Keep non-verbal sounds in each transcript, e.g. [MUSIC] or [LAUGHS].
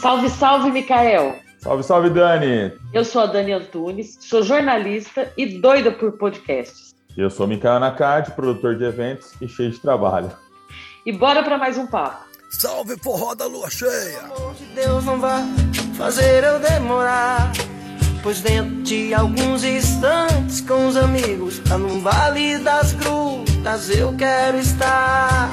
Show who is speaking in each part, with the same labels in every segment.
Speaker 1: Salve, salve, Micael!
Speaker 2: Salve, salve, Dani!
Speaker 1: Eu sou a Dani Antunes, sou jornalista e doida por podcasts.
Speaker 2: Eu sou Micael Nakati, produtor de eventos e cheio de trabalho.
Speaker 1: E bora para mais um papo.
Speaker 3: Salve, forró da lua cheia!
Speaker 4: amor de Deus não vai fazer eu demorar. Pois dentro de alguns instantes com os amigos, lá no Vale das Grutas eu quero estar.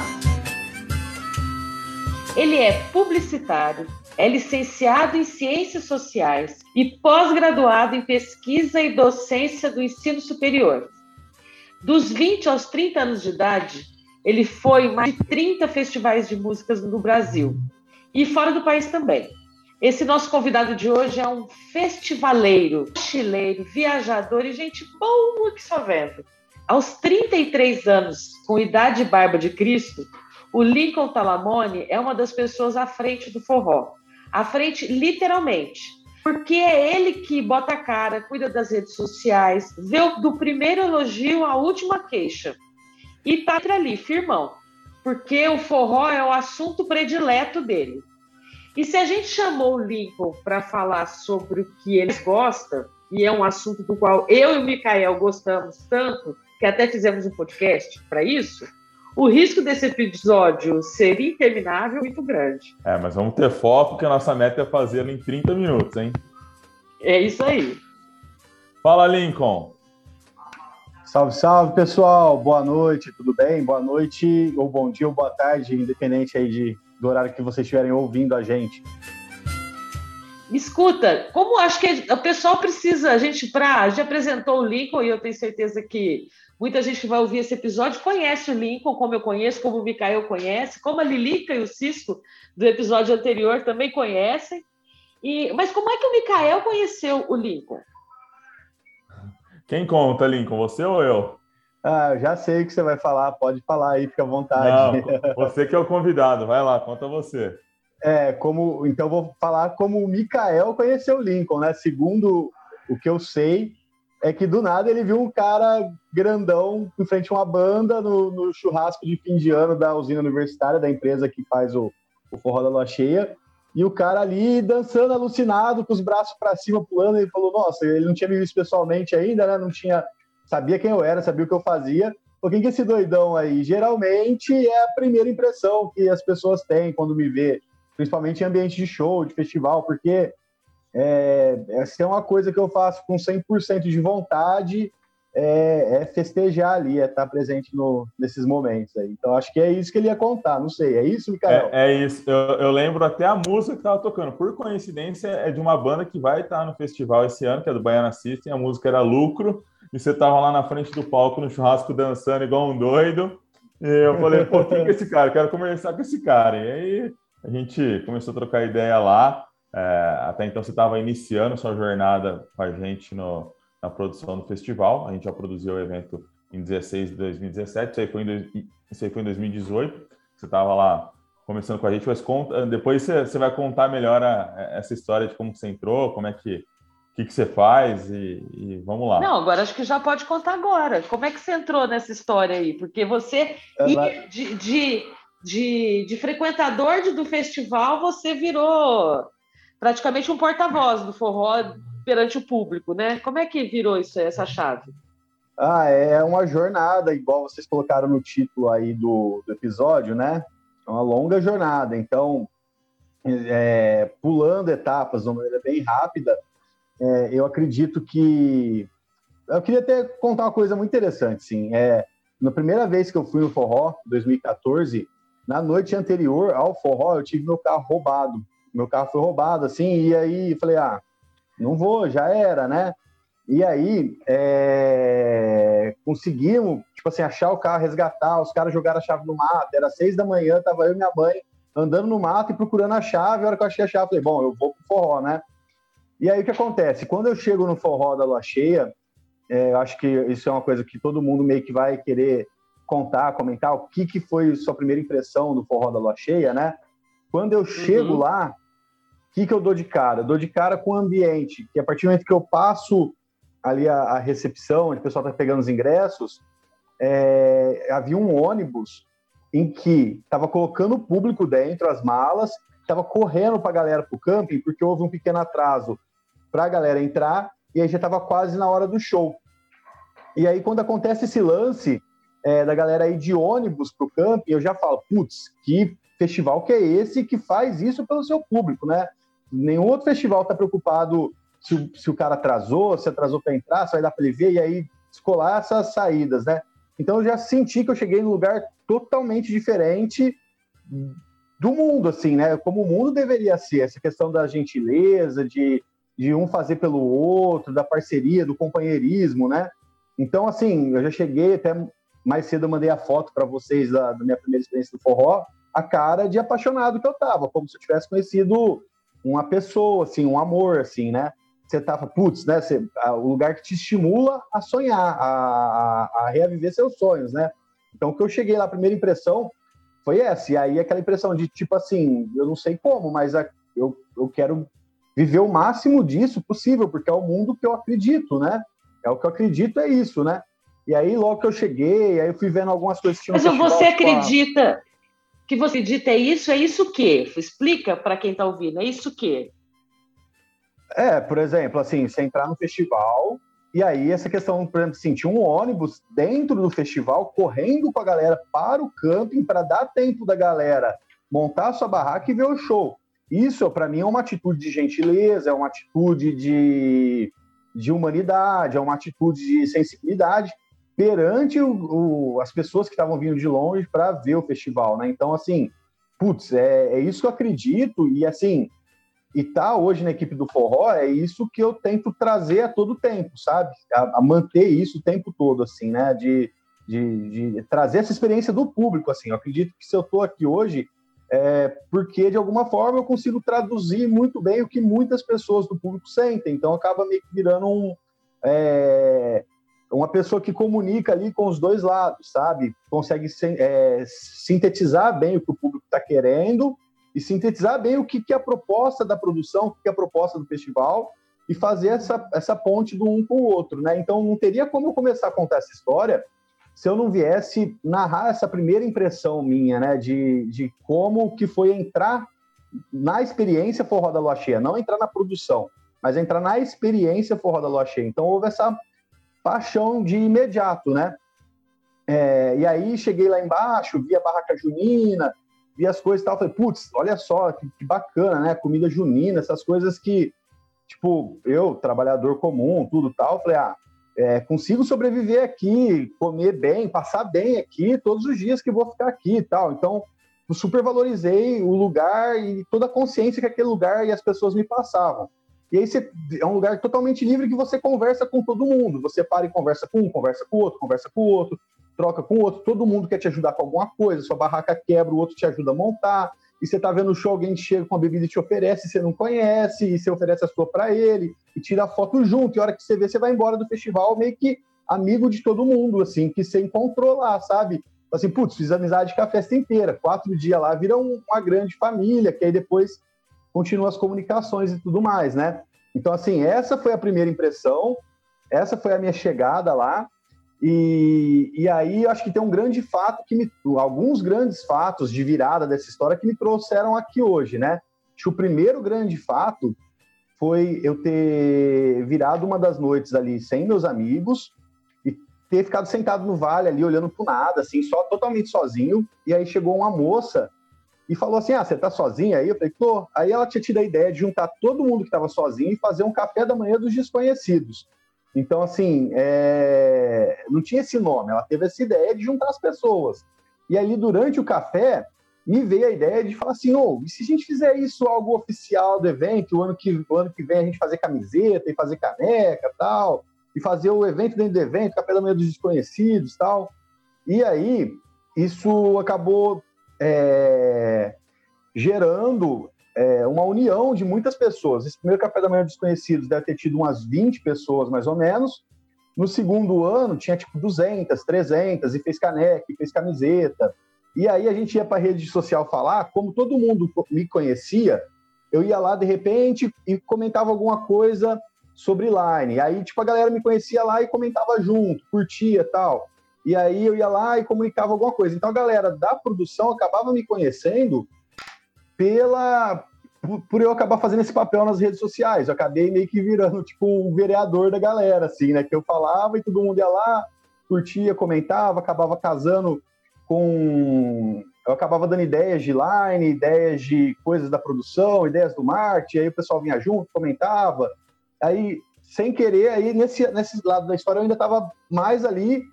Speaker 1: Ele é publicitário, é licenciado em Ciências Sociais e pós-graduado em Pesquisa e Docência do Ensino Superior. Dos 20 aos 30 anos de idade, ele foi em mais de 30 festivais de músicas no Brasil e fora do país também. Esse nosso convidado de hoje é um festivaleiro, chileiro, viajador e gente boa que só vendo. Aos 33 anos, com idade e barba de Cristo, o Lincoln Talamone é uma das pessoas à frente do forró. À frente, literalmente. Porque é ele que bota a cara, cuida das redes sociais, vê do primeiro elogio à última queixa. E tá ali, firmão. Porque o forró é o assunto predileto dele. E se a gente chamou o Lincoln para falar sobre o que ele gosta, e é um assunto do qual eu e o Mikael gostamos tanto, que até fizemos um podcast para isso, o risco desse episódio ser interminável é muito grande.
Speaker 2: É, mas vamos ter foco, porque a nossa meta é fazê-lo em 30 minutos, hein?
Speaker 1: É isso aí.
Speaker 2: Fala, Lincoln.
Speaker 5: Salve, salve, pessoal. Boa noite, tudo bem? Boa noite, ou bom dia, ou boa tarde, independente aí de, do horário que vocês estiverem ouvindo a gente.
Speaker 1: Escuta, como acho que o pessoal precisa, a gente pra, já apresentou o Lincoln e eu tenho certeza que muita gente que vai ouvir esse episódio conhece o Lincoln, como eu conheço, como o Mikael conhece, como a Lilica e o Cisco do episódio anterior também conhecem. E, mas como é que o Mikael conheceu o Lincoln?
Speaker 2: Quem conta, Lincoln? Você ou eu?
Speaker 5: Ah, eu já sei o que você vai falar, pode falar aí, fica à vontade.
Speaker 2: Não, [LAUGHS] você que é o convidado, vai lá, conta você.
Speaker 5: É, como então vou falar como o Mikael conheceu o Lincoln, né? Segundo o que eu sei, é que do nada ele viu um cara grandão em frente a uma banda no, no churrasco de fim de ano da usina universitária, da empresa que faz o, o Forró da Lua Cheia, e o cara ali dançando alucinado, com os braços para cima, pulando, ele falou, nossa, ele não tinha me visto pessoalmente ainda, né? Não tinha, sabia quem eu era, sabia o que eu fazia. Quem que é esse doidão aí? Geralmente é a primeira impressão que as pessoas têm quando me vê principalmente em ambiente de show, de festival, porque é, essa é uma coisa que eu faço com 100% de vontade, é, é, festejar ali, é estar presente no, nesses momentos aí. Então, acho que é isso que ele ia contar, não sei, é isso, Micael?
Speaker 2: É, é isso, eu, eu, lembro até a música que estava tocando, por coincidência, é de uma banda que vai estar no festival esse ano, que é do Baiana System, a música era Lucro, e você estava lá na frente do palco, no churrasco, dançando igual um doido, e eu falei, pô, quem é esse cara? Quero conversar com esse cara. E aí a gente começou a trocar ideia lá. É, até então você estava iniciando sua jornada com a gente no, na produção do festival. A gente já produziu o evento em 16 de 2017, isso aí foi em, isso aí foi em 2018. Você estava lá começando com a gente, mas conta, depois você, você vai contar melhor a, essa história de como você entrou, como é que o que, que você faz e, e, vamos lá.
Speaker 1: Não, agora acho que já pode contar agora. Como é que você entrou nessa história aí? Porque você é, de, de de, de frequentador de, do festival, você virou praticamente um porta-voz do forró perante o público, né? Como é que virou isso, essa chave?
Speaker 5: Ah, é uma jornada, igual vocês colocaram no título aí do, do episódio, né? É uma longa jornada. Então, é, pulando etapas de uma maneira bem rápida, é, eu acredito que. Eu queria até contar uma coisa muito interessante, sim. É, na primeira vez que eu fui no Forró, 2014, na noite anterior ao forró, eu tive meu carro roubado. Meu carro foi roubado, assim, e aí falei, ah, não vou, já era, né? E aí é... conseguimos, tipo assim, achar o carro, resgatar, os caras jogaram a chave no mato, era seis da manhã, tava eu e minha mãe andando no mato e procurando a chave, a hora que eu achei a chave, falei, bom, eu vou pro forró, né? E aí o que acontece? Quando eu chego no forró da lua cheia, é, eu acho que isso é uma coisa que todo mundo meio que vai querer contar, comentar o que, que foi sua primeira impressão do Forró da Lua Cheia, né? Quando eu chego uhum. lá, que, que eu dou de cara? Eu dou de cara com o ambiente, que a partir do momento que eu passo ali a, a recepção, onde o pessoal está pegando os ingressos, é, havia um ônibus em que estava colocando o público dentro, as malas, estava correndo para a galera para o camping, porque houve um pequeno atraso para a galera entrar, e aí já estava quase na hora do show. E aí, quando acontece esse lance é, da galera ir de ônibus para o camping, eu já falo, putz, que festival que é esse que faz isso pelo seu público, né? Nenhum outro festival está preocupado se, se, o cara atrasou, se atrasou para entrar, se vai dar para ele ver, e aí descolar essas saídas, né? Então eu já senti que eu cheguei num lugar totalmente diferente do mundo, assim, né? Como o mundo deveria ser, essa questão da gentileza, de, de um fazer pelo outro, da parceria, do companheirismo, né? Então, assim, eu já cheguei até mais cedo, eu mandei a foto para vocês da, da, minha primeira experiência do forró, a cara de apaixonado que eu tava, como se eu tivesse conhecido uma pessoa, assim, um amor, assim, né? Você tava, putz, né? Você, a, o lugar que te estimula a sonhar, a, a, a reaviver seus sonhos, né? Então, que eu cheguei lá, a primeira impressão foi essa. E aí, aquela impressão de, tipo assim, eu não sei como, mas a, eu, eu quero viver o máximo disso possível, porque é o mundo que eu acredito, né? É o que eu acredito, é isso, né? E aí, logo que eu cheguei, aí eu fui vendo algumas coisas que
Speaker 1: Mas você acredita que você acredita é isso? É isso o quê? Explica para quem está ouvindo, é isso o quê?
Speaker 5: É, por exemplo, assim, você entrar no festival, e aí, essa questão, por exemplo, assim, tinha um ônibus dentro do festival correndo com a galera para o camping para dar tempo da galera montar sua barraca e ver o show. Isso, para mim, é uma atitude de gentileza, é uma atitude de, de humanidade, é uma atitude de sensibilidade perante o, o, as pessoas que estavam vindo de longe para ver o festival, né? Então, assim, putz, é, é isso que eu acredito e, assim, e tá hoje na equipe do forró é isso que eu tento trazer a todo tempo, sabe? A, a manter isso o tempo todo, assim, né? De, de, de, trazer essa experiência do público, assim. Eu acredito que se eu tô aqui hoje é porque de alguma forma eu consigo traduzir muito bem o que muitas pessoas do público sentem. Então acaba meio que virando um é, uma pessoa que comunica ali com os dois lados, sabe? Consegue é, sintetizar bem o que o público está querendo e sintetizar bem o que, que é a proposta da produção, o que, que é a proposta do festival e fazer essa, essa ponte do um com o outro, né? Então não teria como eu começar a contar essa história se eu não viesse narrar essa primeira impressão minha, né, de, de como que foi entrar na experiência Forró da Lua Cheia, não entrar na produção, mas entrar na experiência Forró da Lua Cheia. Então houve essa paixão de imediato, né? É, e aí cheguei lá embaixo, vi a barraca junina, vi as coisas e tal, falei, putz, olha só, que, que, bacana, né? Comida junina, essas coisas que, tipo, eu, trabalhador comum, tudo tal, falei, ah, é, consigo sobreviver aqui, comer bem, passar bem aqui todos os dias que vou ficar aqui e tal. Então, super valorizei o lugar e toda a consciência que aquele lugar e as pessoas me passavam. E aí você, é um lugar totalmente livre que você conversa com todo mundo. Você para e conversa com um, conversa com o outro, conversa com o outro troca com o outro, todo mundo quer te ajudar com alguma coisa, sua barraca quebra, o outro te ajuda a montar, e você tá vendo o show, alguém chega com a bebida e te oferece, você não conhece, e você oferece a sua para ele, e tira foto junto, e a hora que você vê, você vai embora do festival meio que amigo de todo mundo, assim, que você encontrou lá, sabe? Assim, putz, fiz amizade com a festa inteira, quatro dias lá, vira uma grande família, que aí depois continua as comunicações e tudo mais, né? Então, assim, essa foi a primeira impressão, essa foi a minha chegada lá, e, e aí acho que tem um grande fato que me. Alguns grandes fatos de virada dessa história que me trouxeram aqui hoje, né? Acho que o primeiro grande fato foi eu ter virado uma das noites ali sem meus amigos e ter ficado sentado no vale ali olhando pro nada, assim, só totalmente sozinho. E aí chegou uma moça e falou assim: Ah, você tá sozinha aí? Eu falei, tô. Aí ela tinha tido a ideia de juntar todo mundo que estava sozinho e fazer um café da manhã dos desconhecidos. Então, assim, é... não tinha esse nome, ela teve essa ideia de juntar as pessoas. E ali, durante o café, me veio a ideia de falar assim, oh, e se a gente fizer isso algo oficial do evento, o ano que, o ano que vem a gente fazer camiseta e fazer caneca tal, e fazer o evento dentro do evento, café da manhã dos desconhecidos tal. E aí, isso acabou é, gerando é, uma união de muitas pessoas. Esse primeiro café da manhã desconhecidos deve ter tido umas 20 pessoas, mais ou menos. No segundo ano, tinha tipo 200, 300, e fez caneca, e fez camiseta. E aí a gente ia para a rede social falar, como todo mundo me conhecia, eu ia lá de repente e comentava alguma coisa sobre Line. Aí, tipo, a galera me conhecia lá e comentava junto, curtia tal. E aí eu ia lá e comunicava alguma coisa. Então a galera da produção acabava me conhecendo pela por, eu acabar fazendo esse papel nas redes sociais. Eu acabei meio que virando tipo o vereador da galera, assim, né? Que eu falava e todo mundo ia lá, curtia, comentava, acabava casando com. Eu acabava dando ideias de line, ideias de coisas da produção, ideias do marketing, aí o pessoal vinha junto, comentava. Aí, sem querer, aí nesse, nesse lado da história eu ainda estava mais ali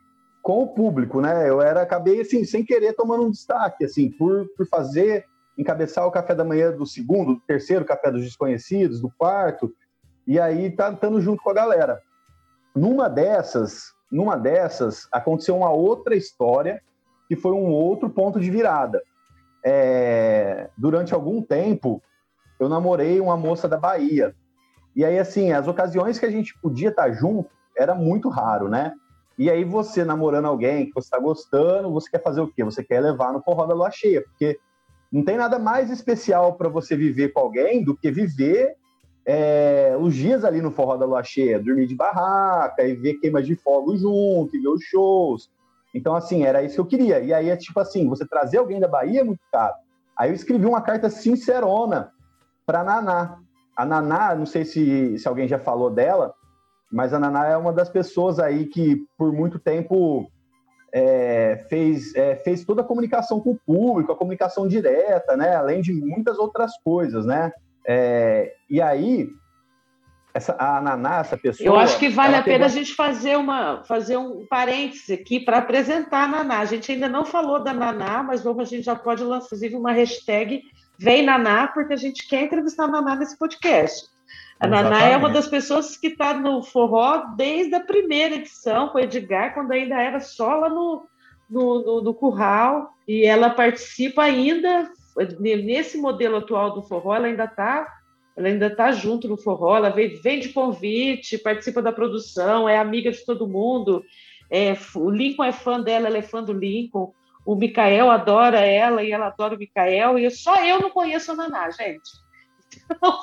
Speaker 5: com o público, né? Eu era, acabei assim, sem querer, tomando um destaque, assim, por, por fazer, encabeçar o café da manhã do segundo, do terceiro café dos desconhecidos, do quarto, e aí tá estando junto com a galera. Numa dessas, numa dessas, aconteceu uma outra história que foi um outro ponto de virada. É, durante algum tempo, eu namorei uma moça da Bahia. E aí, assim, as ocasiões que a gente podia estar junto era muito raro, né? E aí, você namorando alguém que você está gostando, você quer fazer o quê? Você quer levar no forró da lua cheia, porque não tem nada mais especial para você viver com alguém do que viver é, os dias ali no forró da lua cheia, dormir de barraca e ver queimas de fogo junto, e ver os shows. Então, assim, era isso que eu queria. E aí é tipo assim, você trazer alguém da Bahia é muito caro. Aí eu escrevi uma carta sincerona para Naná. A Naná, não sei se, se alguém já falou dela, mas a Naná é uma das pessoas aí que por muito tempo é, fez, é, fez toda a comunicação com o público, a comunicação direta, né? Além de muitas outras coisas, né? É, e aí, essa, a Naná, essa pessoa.
Speaker 1: Eu acho que vale a pena a gente fazer, uma, fazer um parêntese aqui para apresentar a Naná. A gente ainda não falou da Naná, mas vamos, a gente já pode lançar, inclusive, uma hashtag Vem Naná, porque a gente quer entrevistar a Naná nesse podcast. A Exatamente. Naná é uma das pessoas que está no forró desde a primeira edição, com o Edgar, quando ainda era só lá no, no, no, no curral, e ela participa ainda, nesse modelo atual do forró, ela ainda está ela ainda está junto no forró, ela vem, vem de convite, participa da produção, é amiga de todo mundo. É, o Lincoln é fã dela, ela é fã do Lincoln. O Mikael adora ela e ela adora o Mikael. E só eu não conheço a Naná, gente.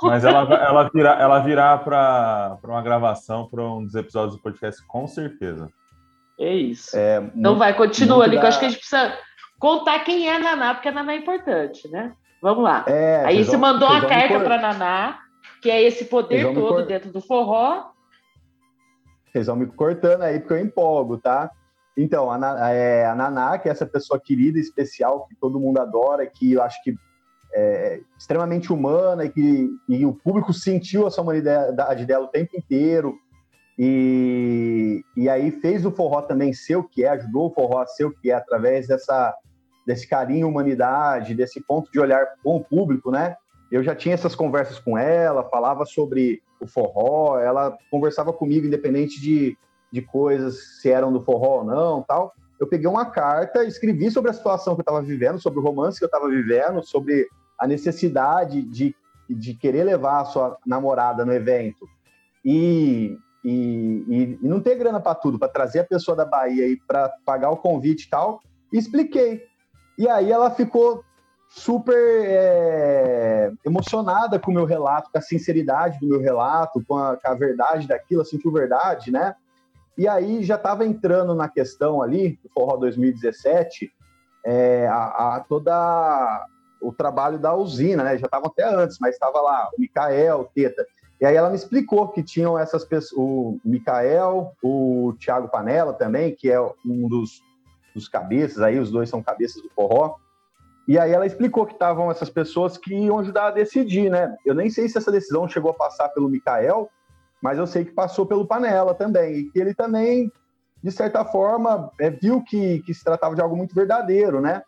Speaker 2: Mas ela, ela virá, ela virá para uma gravação, para um dos episódios do podcast, com certeza.
Speaker 1: É isso. É, então vai, continua ali, da... que eu acho que a gente precisa contar quem é a Naná, porque a Naná é importante, né? Vamos lá. É, aí você mandou uma carta para Naná, que é esse poder todo cor... dentro do forró.
Speaker 5: Vocês vão me cortando aí, porque eu empolgo, tá? Então, a, é, a Naná, que é essa pessoa querida, especial, que todo mundo adora, que eu acho que é extremamente humana e que e o público sentiu essa humanidade dela o tempo inteiro. E, e aí fez o forró também ser o que é, ajudou o forró a ser o que é, através dessa desse carinho humanidade, desse ponto de olhar com o público, né? Eu já tinha essas conversas com ela, falava sobre o forró, ela conversava comigo independente de, de coisas, se eram do forró ou não, tal. Eu peguei uma carta, escrevi sobre a situação que eu estava vivendo, sobre o romance que eu estava vivendo, sobre a necessidade de, de querer levar a sua namorada no evento e, e, e não ter grana para tudo, para trazer a pessoa da Bahia e para pagar o convite e tal, e expliquei. E aí ela ficou super é, emocionada com o meu relato, com a sinceridade do meu relato, com a, com a verdade daquilo, sentiu verdade, né? E aí já estava entrando na questão ali, do Forró 2017, é, a, a, toda o trabalho da usina, né? Já estava até antes, mas estava lá o Mikael, o Teta. E aí ela me explicou que tinham essas pessoas, o Mikael, o Thiago Panela também, que é um dos dos cabeças, aí os dois são cabeças do forró. E aí ela explicou que estavam essas pessoas que iam ajudar a decidir, né? Eu nem sei se essa decisão chegou a passar pelo Mikael, mas eu sei que passou pelo Panela também, e que ele também, de certa forma, é, viu que, que se tratava de algo muito verdadeiro, né?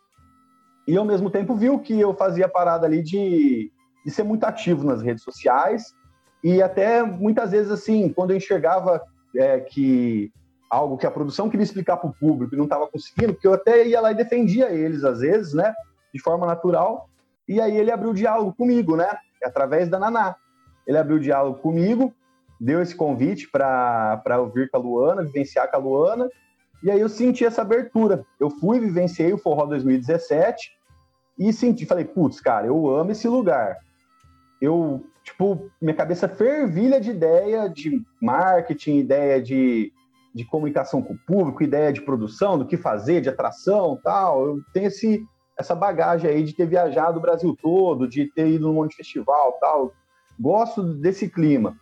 Speaker 5: E ao mesmo tempo viu que eu fazia parada ali de, de ser muito ativo nas redes sociais, e até muitas vezes, assim, quando eu enxergava é, que algo que a produção queria explicar para o público e não estava conseguindo, porque eu até ia lá e defendia eles, às vezes, né, de forma natural, e aí ele abriu o diálogo comigo, né, através da Naná. Ele abriu o diálogo comigo, deu esse convite para ouvir com a Luana, vivenciar com a Luana, e aí eu senti essa abertura. Eu fui, vivenciei o Forró 2017 e senti, falei, putz, cara, eu amo esse lugar. Eu, tipo, minha cabeça fervilha de ideia de marketing, ideia de de comunicação com o público, ideia de produção, do que fazer, de atração, tal. Eu tenho esse essa bagagem aí de ter viajado o Brasil todo, de ter ido num monte de festival tal. Gosto desse clima.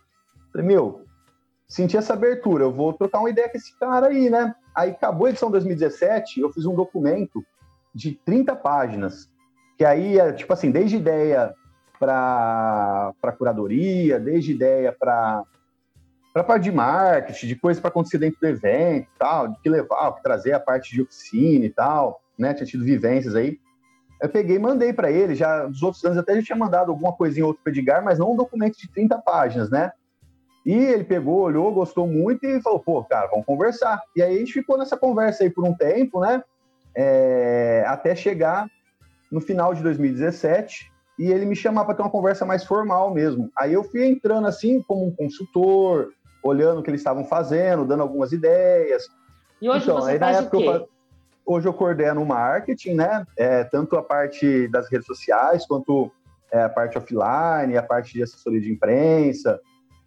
Speaker 5: Falei, meu, senti essa abertura, eu vou trocar uma ideia com esse cara aí, né? Aí acabou a edição 2017, eu fiz um documento de 30 páginas, que aí é tipo assim, desde ideia para curadoria, desde ideia para para parte de marketing, de coisas para acontecer dentro do evento, tal, de que levar, o que trazer a parte de oficina e tal, né? Tinha tido vivências aí. Eu peguei e mandei para ele, já dos outros anos até já tinha mandado alguma coisinha outro para Edgar, mas não um documento de 30 páginas, né? E ele pegou, olhou, gostou muito e falou, pô, cara, vamos conversar. E aí a gente ficou nessa conversa aí por um tempo, né? É, até chegar no final de 2017 e ele me chamar para ter uma conversa mais formal mesmo. Aí eu fui entrando assim como um consultor, olhando o que eles estavam fazendo, dando algumas ideias.
Speaker 1: E hoje então, você aí, faz o quê? Eu,
Speaker 5: hoje eu coordeno o marketing, né? É, tanto a parte das redes sociais quanto é, a parte offline, a parte de assessoria de imprensa,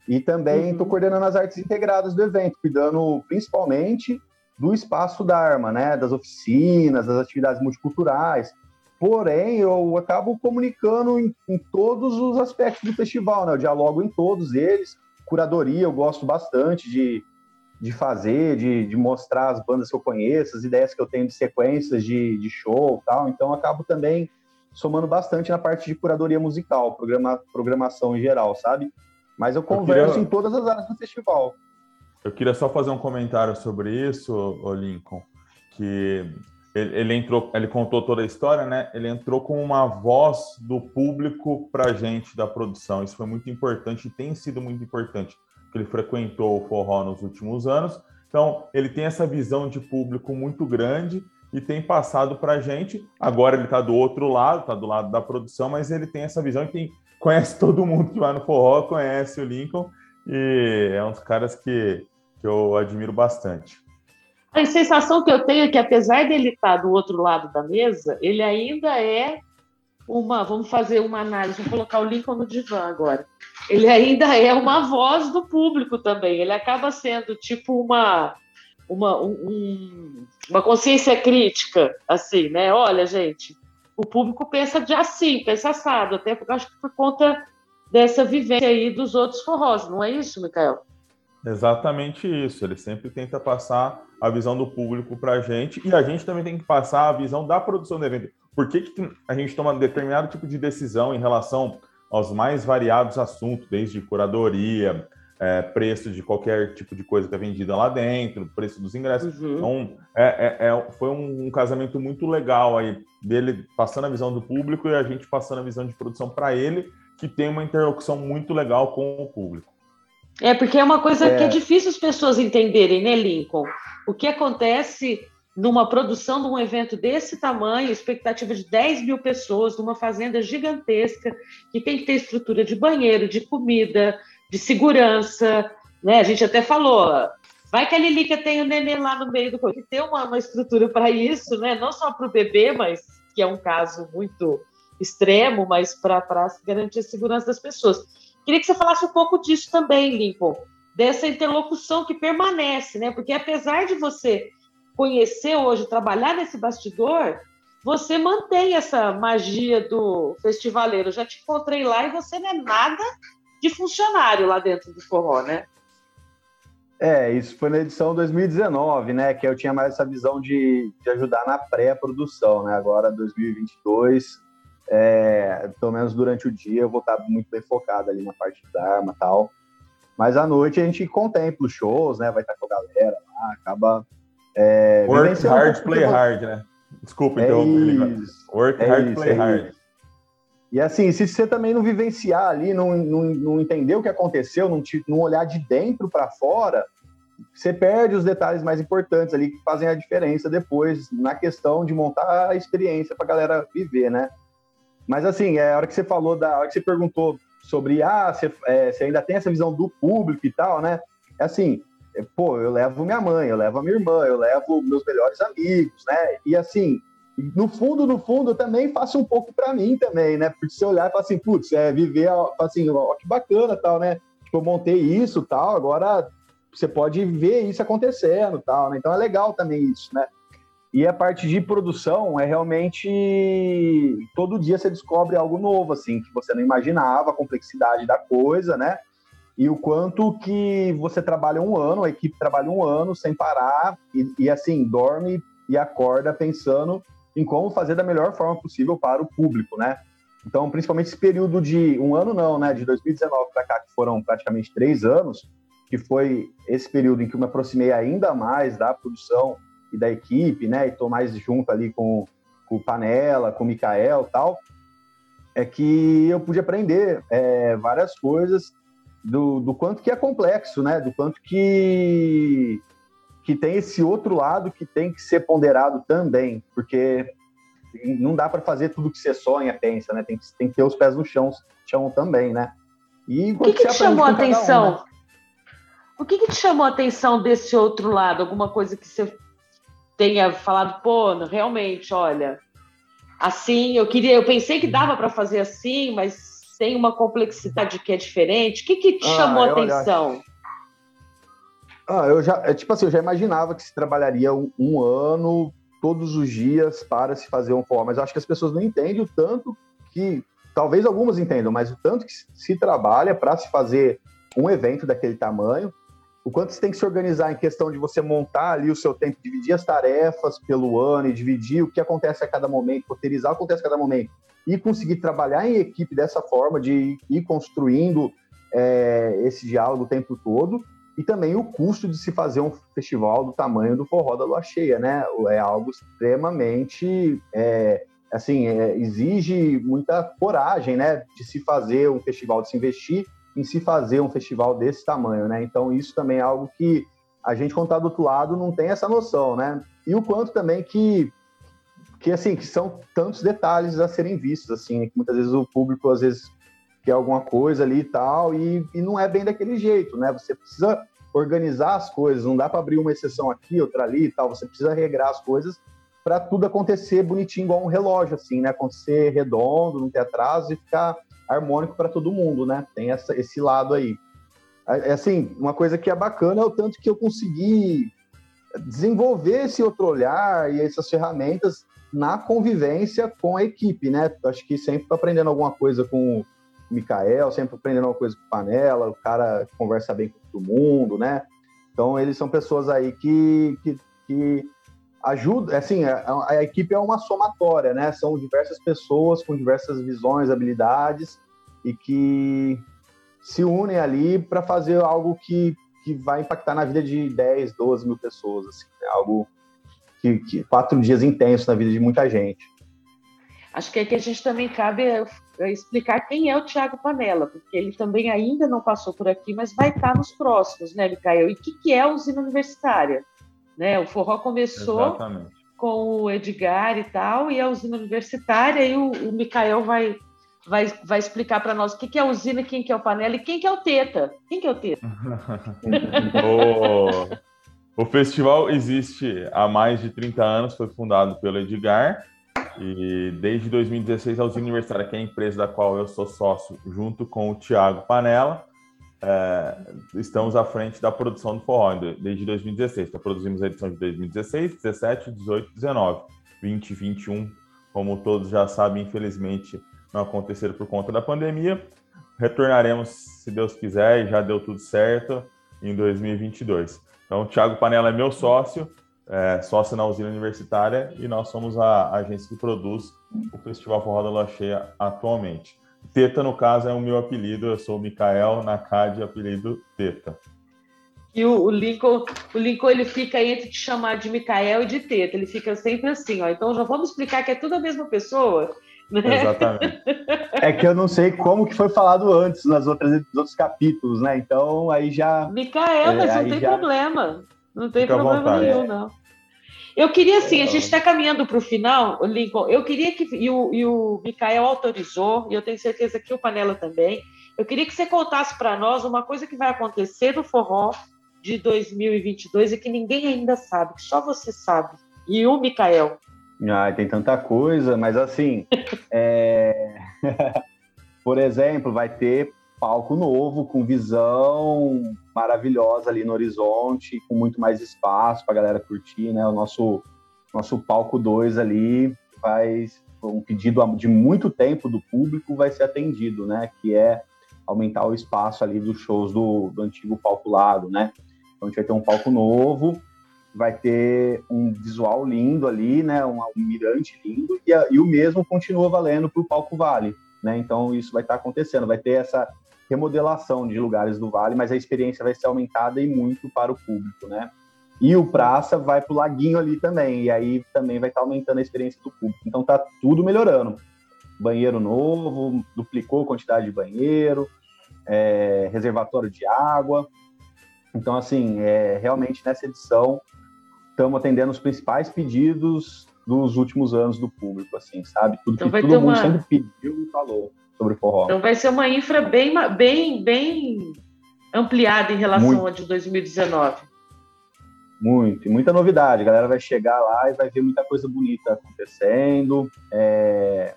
Speaker 5: e também estou uhum. coordenando as artes integradas do evento, cuidando principalmente do espaço da arma, né? Das oficinas, das atividades multiculturais. Porém, eu acabo comunicando em, em todos os aspectos do festival, né? Eu dialogo em todos eles. Curadoria, eu gosto bastante de, de fazer, de, de mostrar as bandas que eu conheço, as ideias que eu tenho de sequências de, de show tal. Então, acabo também somando bastante na parte de curadoria musical, programa, programação em geral, sabe? Mas eu converso eu queria... em todas as áreas do festival.
Speaker 2: Eu queria só fazer um comentário sobre isso, Lincoln, que ele, ele, entrou, ele contou toda a história, né? Ele entrou com uma voz do público para a gente da produção. Isso foi muito importante e tem sido muito importante, porque ele frequentou o forró nos últimos anos. Então, ele tem essa visão de público muito grande e tem passado para a gente. Agora ele está do outro lado, está do lado da produção, mas ele tem essa visão e tem conhece todo mundo que vai no forró, conhece o Lincoln e é um dos caras que, que eu admiro bastante.
Speaker 1: A sensação que eu tenho é que, apesar dele estar do outro lado da mesa, ele ainda é uma. Vamos fazer uma análise, vou colocar o Lincoln no divã agora. Ele ainda é uma voz do público também. Ele acaba sendo tipo uma. Uma, um, uma consciência crítica, assim, né? Olha, gente, o público pensa de assim, pensa assado, até porque acho que por conta dessa vivência aí dos outros forrós, não é isso, Mikael?
Speaker 2: Exatamente isso. Ele sempre tenta passar a visão do público para a gente e a gente também tem que passar a visão da produção do evento. Por que, que a gente toma determinado tipo de decisão em relação aos mais variados assuntos, desde curadoria, é, preço de qualquer tipo de coisa que é vendida lá dentro, preço dos ingressos. Uhum. Então, é, é, é, foi um, um, casamento muito legal aí, dele passando a visão do público e a gente passando a visão de produção para ele, que tem uma interlocução muito legal com o público.
Speaker 1: É, porque é uma coisa que é, é difícil as pessoas entenderem, né, Lincoln? O que acontece numa produção de um evento desse tamanho, expectativa de 10 mil pessoas, numa fazenda gigantesca, que tem que ter estrutura de banheiro, de comida, de segurança, né? A gente até falou, vai que a Lilica tem o neném lá no meio do corpo, tem uma, uma estrutura para isso, né? Não só para o bebê, mas que é um caso muito extremo, mas para garantir a segurança das pessoas. Queria que você falasse um pouco disso também, Lincoln, dessa interlocução que permanece, né? Porque apesar de você conhecer hoje, trabalhar nesse bastidor, você mantém essa magia do festivaleiro. Eu já te encontrei lá e você não é nada de funcionário lá dentro do forró, né?
Speaker 5: É, isso foi na edição 2019, né? Que eu tinha mais essa visão de, de ajudar na pré-produção, né? Agora, 2022, é, pelo menos durante o dia, eu vou estar muito bem focado ali na parte da arma e tal. Mas à noite a gente contempla os shows, né? Vai estar com a galera lá, acaba.
Speaker 2: É, Work hard, play hard, né? Desculpa,
Speaker 5: é
Speaker 2: então.
Speaker 5: Isso,
Speaker 2: Work é hard, isso, play é hard. Isso.
Speaker 5: E assim, se você também não vivenciar ali, não, não, não entender o que aconteceu, não, te, não olhar de dentro para fora, você perde os detalhes mais importantes ali que fazem a diferença depois na questão de montar a experiência para a galera viver, né? Mas assim, é a hora que você falou, da a hora que você perguntou sobre, ah, você, é, você ainda tem essa visão do público e tal, né? É assim, é, pô, eu levo minha mãe, eu levo a minha irmã, eu levo meus melhores amigos, né? E assim, no fundo, no fundo, eu também faço um pouco para mim também, né? Porque se olhar e falar assim, putz, é viver, assim, ó, que bacana tal, né? Tipo, eu montei isso tal, agora você pode ver isso acontecendo tal, né? Então é legal também isso, né? E a parte de produção é realmente todo dia você descobre algo novo, assim, que você não imaginava, a complexidade da coisa, né? E o quanto que você trabalha um ano, a equipe trabalha um ano sem parar e, e assim, dorme e acorda pensando em como fazer da melhor forma possível para o público, né? Então, principalmente esse período de um ano não, né? De 2019 para cá, que foram praticamente três anos, que foi esse período em que eu me aproximei ainda mais da produção e da equipe, né? E tô mais junto ali com, com o Panela, com o Mikael tal, é que eu pude aprender é, várias coisas do, do quanto que é complexo, né? Do quanto que que tem esse outro lado que tem que ser ponderado também, porque não dá para fazer tudo que você sonha, pensa, né? Tem que, tem que ter os pés no chão, chão também, né?
Speaker 1: E o que, que te chamou a atenção? Um, né? O que, que te chamou a atenção desse outro lado? Alguma coisa que você tenha falado, pô, realmente, olha, assim, eu queria, eu pensei que dava para fazer assim, mas tem uma complexidade que é diferente. O que, que te ah, chamou a atenção?
Speaker 5: Ah, eu já, é, tipo assim, eu já imaginava que se trabalharia um, um, ano todos os dias para se fazer um forró, mas acho que as pessoas não entendem o tanto que, talvez algumas entendam, mas o tanto que se trabalha para se fazer um evento daquele tamanho o quanto você tem que se organizar em questão de você montar ali o seu tempo, dividir as tarefas pelo ano e dividir o que acontece a cada momento, roteirizar o que acontece a cada momento e conseguir trabalhar em equipe dessa forma, de ir construindo é, esse diálogo o tempo todo e também o custo de se fazer um festival do tamanho do Forró da Lua Cheia, né? É algo extremamente, é, assim, é, exige muita coragem, né? De se fazer um festival, de se investir em se fazer um festival desse tamanho, né? Então isso também é algo que a gente quando está do outro lado não tem essa noção, né? E o quanto também que que assim que são tantos detalhes a serem vistos, assim, né? que muitas vezes o público às vezes quer alguma coisa ali e tal e, e não é bem daquele jeito, né? Você precisa organizar as coisas, não dá para abrir uma exceção aqui, outra ali e tal. Você precisa regrar as coisas para tudo acontecer bonitinho igual um relógio, assim, né? Acontecer redondo, não ter atraso e ficar harmônico para todo mundo, né? Tem essa, esse lado aí. É, assim, uma coisa que é bacana é o tanto que eu consegui desenvolver esse outro olhar e essas ferramentas na convivência com a equipe, né? Acho que sempre tô aprendendo alguma coisa com Mikael, sempre aprendendo alguma coisa com Panela, o cara conversa bem com todo mundo, né? Então, eles são pessoas aí que, que, que ajuda, assim, a, a, equipe é uma somatória, né? São diversas pessoas com diversas visões, habilidades e que se unem ali para fazer algo que, que vai impactar na vida de 10, 12 mil pessoas, assim, né? algo que, que quatro dias intensos na vida de muita gente.
Speaker 1: Acho que aqui a gente também cabe é, é explicar quem é o Tiago Panela, porque ele também ainda não passou por aqui, mas vai estar nos próximos, né, Micael? E o que, que é a usina universitária? Né? O forró começou Exatamente. com o Edgar e tal, e a usina universitária, e o, o Mikael vai, vai, vai explicar para nós o que, que é a usina, quem que é o Panela e quem que é o Teta. Quem que é o Teta? [LAUGHS] [LAUGHS]
Speaker 2: o, o festival existe há mais de 30 anos, foi fundado pelo Edgar, e desde 2016 a Usina Universitária, que é a empresa da qual eu sou sócio, junto com o Tiago Panela, é, estamos à frente da produção do forró desde 2016. Então, produzimos a edição de 2016, 17, 18, 19, 20, 21, como todos já sabem, infelizmente não aconteceram por conta da pandemia. Retornaremos, se Deus quiser, e já deu tudo certo, em 2022. Então, o Thiago Panela é meu sócio, é, sócio na usina universitária, e nós somos a agência que produz o Festival Forró da Lua Cheia atualmente. Teta, no caso, é o meu apelido. Eu sou o Mikael Nakad, apelido Teta.
Speaker 1: E o, o, Lincoln, o Lincoln ele fica entre te chamar de Mikael e de Teta. Ele fica sempre assim, ó. Então já vamos explicar que é tudo a mesma pessoa. Né?
Speaker 5: Exatamente. é que eu não sei como que foi falado antes nas outras nos outros capítulos, né? Então aí já.
Speaker 1: Mikael, é, mas não tem já... problema. Não tem Fica problema nenhum, não. Eu queria, assim, a gente está caminhando para o final, Lincoln. Eu queria que. E o, e o Mikael autorizou, e eu tenho certeza que o Panela também. Eu queria que você contasse para nós uma coisa que vai acontecer no Forró de 2022 e que ninguém ainda sabe, que só você sabe. E o Mikael.
Speaker 5: Ah, tem tanta coisa, mas assim. [LAUGHS] é... [LAUGHS] Por exemplo, vai ter palco novo, com visão maravilhosa ali no horizonte, com muito mais espaço para a galera curtir, né? O nosso nosso palco 2 ali vai um pedido de muito tempo do público vai ser atendido, né? Que é aumentar o espaço ali dos shows do, do antigo palco lado, né? Então a gente vai ter um palco novo, vai ter um visual lindo ali, né? Um, um mirante lindo e, a, e, o mesmo continua valendo para o palco Vale, né? Então isso vai estar tá acontecendo, vai ter essa remodelação de lugares do Vale, mas a experiência vai ser aumentada e muito para o público, né? E o Praça vai para o Laguinho ali também, e aí também vai estar tá aumentando a experiência do público. Então tá tudo melhorando. Banheiro novo, duplicou a quantidade de banheiro, é, reservatório de água. Então, assim, é, realmente nessa edição estamos atendendo os principais pedidos dos últimos anos do público, assim, sabe? Tudo então que todo mundo uma... sempre pediu e falou sobre forró.
Speaker 1: Então vai ser uma infra bem, bem, bem ampliada em relação Muito. a de 2019.
Speaker 5: Muito, e muita novidade. A galera vai chegar lá e vai ver muita coisa bonita acontecendo. É,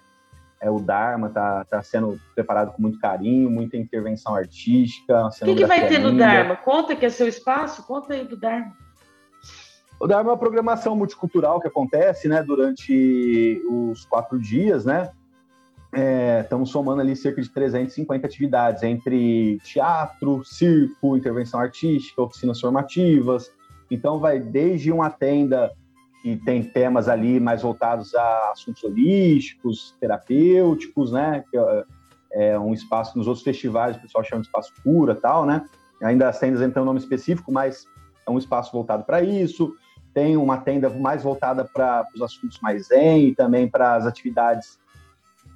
Speaker 5: é o Dharma tá, tá sendo preparado com muito carinho, muita intervenção artística.
Speaker 1: O que, que vai ter no Dharma? Conta que é seu espaço, conta aí do Dharma.
Speaker 5: O Dharma é uma programação multicultural que acontece né, durante os quatro dias, né? É, estamos somando ali cerca de 350 atividades entre teatro, circo, intervenção artística, oficinas formativas. Então vai desde uma tenda que tem temas ali mais voltados a assuntos holísticos, terapêuticos, né? Que é, é um espaço nos outros festivais, o pessoal chama de espaço cura tal, né? Ainda as tendas não um nome específico, mas é um espaço voltado para isso. Tem uma tenda mais voltada para os assuntos mais zen e também para as atividades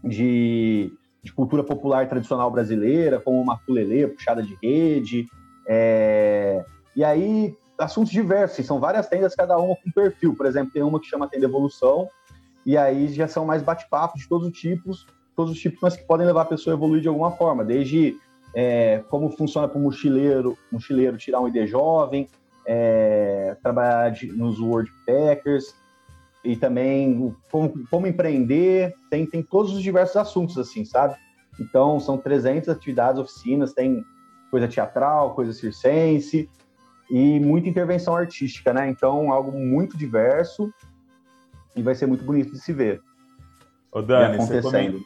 Speaker 5: de, de, cultura popular tradicional brasileira, como uma culelê, puxada de rede. É... E aí assuntos diversos, são várias tendas, cada uma com perfil. Por exemplo, tem uma que chama Tenda Evolução, e aí já são mais bate-papos de todos os tipos, todos os tipos, mas que podem levar a pessoa a evoluir de alguma forma, desde é, como funciona para o mochileiro, mochileiro tirar um ID jovem, é, trabalhar de, nos Packers e também como, como, empreender, tem, tem todos os diversos assuntos, assim, sabe? Então, são 300 atividades, oficinas, tem coisa teatral, coisa circense, e muita intervenção artística, né? Então, algo muito diverso e vai ser muito bonito de se ver.
Speaker 2: Ô, Dani, acontecendo.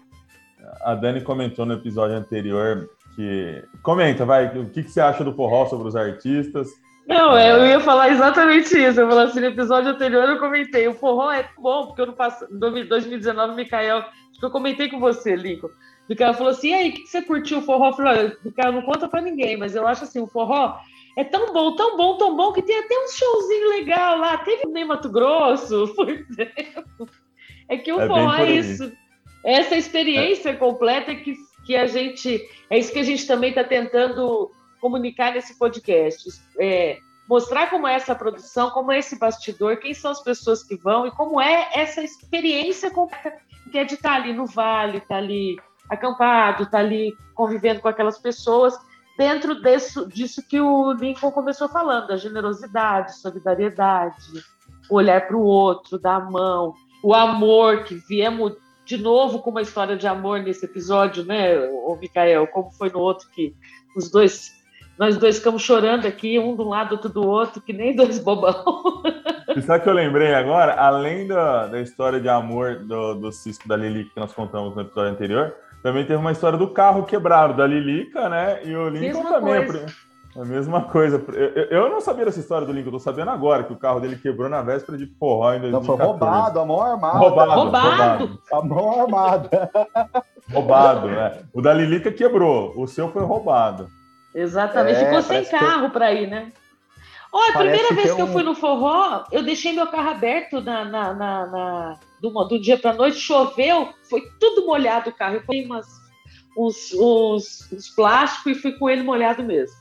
Speaker 2: a Dani comentou no episódio anterior que. Comenta, vai, o que, que você acha do forró sobre os artistas?
Speaker 1: Não, é, eu ia falar exatamente isso. Eu falei assim, no episódio anterior eu comentei, o forró é bom, porque eu não passo, em 2019, o Mikael, acho que eu comentei com você, Lincoln. O Mikael falou assim, e aí, o que você curtiu o forró? Eu falei, Mikael, não conta pra ninguém, mas eu acho assim, o forró é tão bom, tão bom, tão bom, que tem até um showzinho legal lá. Teve nem Mato Grosso, [LAUGHS] por exemplo. É que o é forró é isso. Essa experiência é. completa que, que a gente. É isso que a gente também está tentando comunicar nesse podcast. É, mostrar como é essa produção, como é esse bastidor, quem são as pessoas que vão e como é essa experiência completa que é de estar ali no vale, estar ali acampado, estar ali convivendo com aquelas pessoas dentro desse, disso que o Lincoln começou falando, a generosidade, solidariedade, olhar para o outro, dar a mão, o amor, que viemos de novo com uma história de amor nesse episódio, né, o Micael, como foi no outro que os dois, nós dois ficamos chorando aqui, um de um lado, outro do outro, que nem dois bobão.
Speaker 2: E sabe que eu lembrei agora? Além da, da história de amor do, do Cisco da Lili que nós contamos no episódio anterior, também teve uma história do carro quebrado da Lilica, né? E o Lincoln mesma também. Coisa. A mesma coisa. Eu, eu, não sabia dessa história do Lincoln, eu tô sabendo agora que o carro dele quebrou na véspera de forró em 2014. Não, foi
Speaker 5: roubado, a mão armada.
Speaker 1: Roubado, roubado.
Speaker 5: A mão armada.
Speaker 2: roubado, né? O da Lilica quebrou, o seu foi roubado.
Speaker 1: Exatamente, é, ficou sem carro que... para ir, né? Olha, a primeira vez que, eu fui no forró, eu deixei meu carro aberto na, na, na, na do, do dia para noite, choveu, foi tudo molhado o carro. Eu fui umas, uns, uns, uns plásticos e fui com ele molhado mesmo.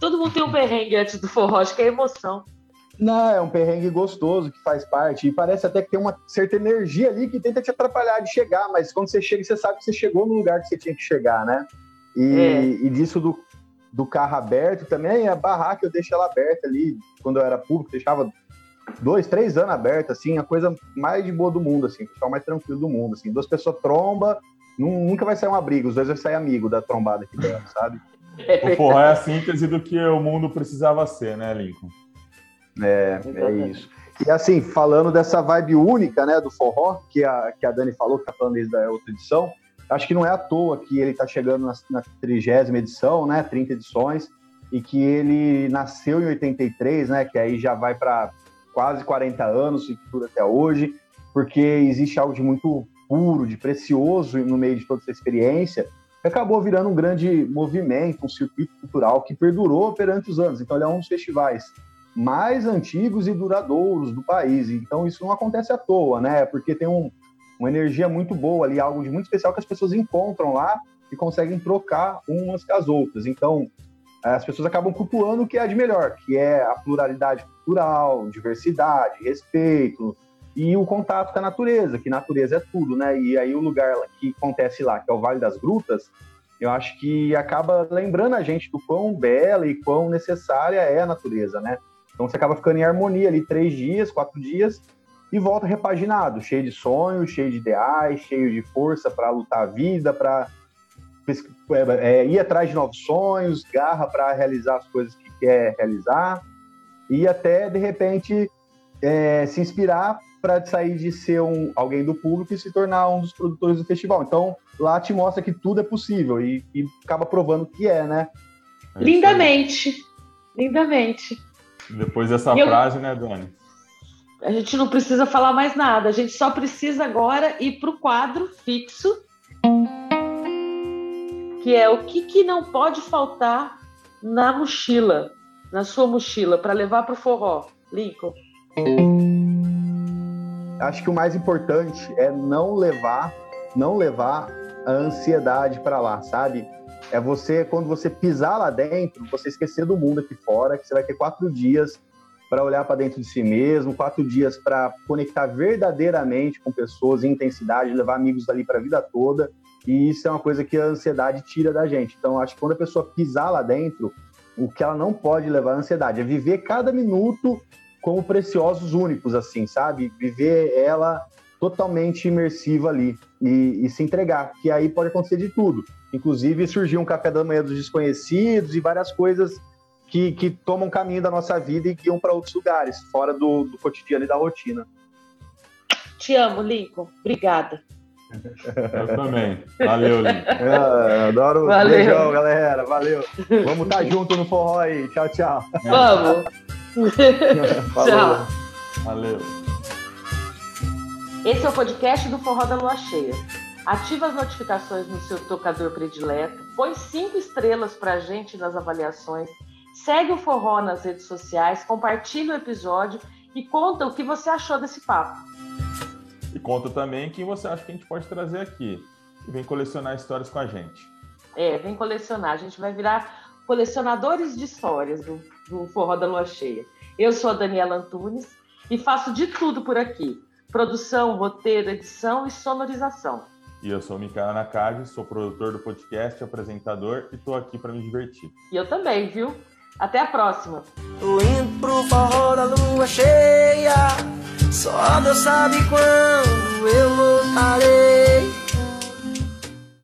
Speaker 1: Todo mundo tem um perrengue antes do forró, acho que é emoção.
Speaker 5: Não, é um perrengue gostoso que faz parte. E parece até que tem uma certa energia ali que tenta te atrapalhar de chegar, mas quando você chega, você sabe que você chegou no lugar que você tinha que chegar, né? E, é. e disso do, do carro aberto também, a barraca eu deixo ela aberta ali, quando eu era público, deixava dois, três anos aberta, assim, a coisa mais de boa do mundo, assim, o pessoal mais tranquilo do mundo, assim. Duas pessoas tromba, nunca vai sair uma briga, os dois vai sair amigo da trombada aqui dentro, sabe?
Speaker 2: o forró é a síntese do que o mundo precisava ser, né, Lincoln?
Speaker 5: É, é isso. E assim, falando dessa vibe única, né, do forró, que a, que a Dani falou, que tá falando desde a outra edição, acho que não é à toa que ele tá chegando na, trigésima edição, né, 30 edições, e que ele nasceu em 83, né, que aí já vai para quase 40 anos e dura até hoje, porque existe algo de muito puro, de precioso no meio de toda essa experiência, que acabou virando um grande movimento, um circuito cultural que perdurou perante os anos. Então ele é um dos festivais mais antigos e duradouros do país. Então isso não acontece à toa, né? Porque tem um, uma energia muito boa ali, algo de muito especial que as pessoas encontram lá e conseguem trocar umas com as outras. Então as pessoas acabam cultuando o que é de melhor, que é a pluralidade cultural, diversidade, respeito e o contato com a natureza, que natureza é tudo, né? E aí o lugar que acontece lá, que é o Vale das Grutas, eu acho que acaba lembrando a gente do quão bela e quão necessária é a natureza, né? Então você acaba ficando em harmonia ali três dias, quatro dias e volta repaginado, cheio de sonhos, cheio de ideais, cheio de força para lutar a vida, para é, é, ir atrás de novos sonhos, garra para realizar as coisas que quer realizar e até de repente é, se inspirar para sair de ser um, alguém do público e se tornar um dos produtores do festival. Então lá te mostra que tudo é possível e, e acaba provando que é, né?
Speaker 1: É lindamente, lindamente.
Speaker 2: Depois dessa eu... frase, né, Dani?
Speaker 1: A gente não precisa falar mais nada, a gente só precisa agora ir para o quadro fixo, que é o que, que não pode faltar na mochila, na sua mochila, para levar para o forró. Lincoln.
Speaker 5: Acho que o mais importante é não levar, não levar a ansiedade para lá, sabe? É você, quando você pisar lá dentro, você esquecer do mundo aqui fora, que você vai ter quatro dias para olhar para dentro de si mesmo, quatro dias para conectar verdadeiramente com pessoas em intensidade, levar amigos dali para a vida toda. E isso é uma coisa que a ansiedade tira da gente. Então, acho que quando a pessoa pisar lá dentro, o que ela não pode levar a ansiedade é viver cada minuto como preciosos únicos, assim, sabe? Viver ela totalmente imersiva ali e, e se entregar, que aí pode acontecer de tudo. Inclusive, surgiu um café da manhã dos desconhecidos e várias coisas que, que tomam caminho da nossa vida e guiam para outros lugares, fora do, do cotidiano e da rotina.
Speaker 1: Te amo, Lincoln. Obrigada.
Speaker 2: Eu também. Valeu, Lincoln.
Speaker 5: É, adoro. Valeu. Beijão, galera. Valeu. Vamos estar tá [LAUGHS] junto no forró aí. Tchau, tchau.
Speaker 1: Vamos. [LAUGHS]
Speaker 2: tchau. Valeu.
Speaker 1: Esse é o podcast do Forró da Lua Cheia. Ativa as notificações no seu tocador predileto, põe cinco estrelas para a gente nas avaliações, segue o Forró nas redes sociais, compartilha o episódio e conta o que você achou desse papo.
Speaker 2: E conta também quem você acha que a gente pode trazer aqui. E vem colecionar histórias com a gente.
Speaker 1: É, vem colecionar. A gente vai virar colecionadores de histórias do, do Forró da Lua Cheia. Eu sou a Daniela Antunes e faço de tudo por aqui: produção, roteiro, edição e sonorização.
Speaker 2: E eu sou o Micael Nakagi, sou produtor do podcast, apresentador e estou aqui para me divertir.
Speaker 1: E eu também, viu? Até a próxima.
Speaker 4: Tô indo pro forró da lua cheia, só Deus sabe quando eu voltarei.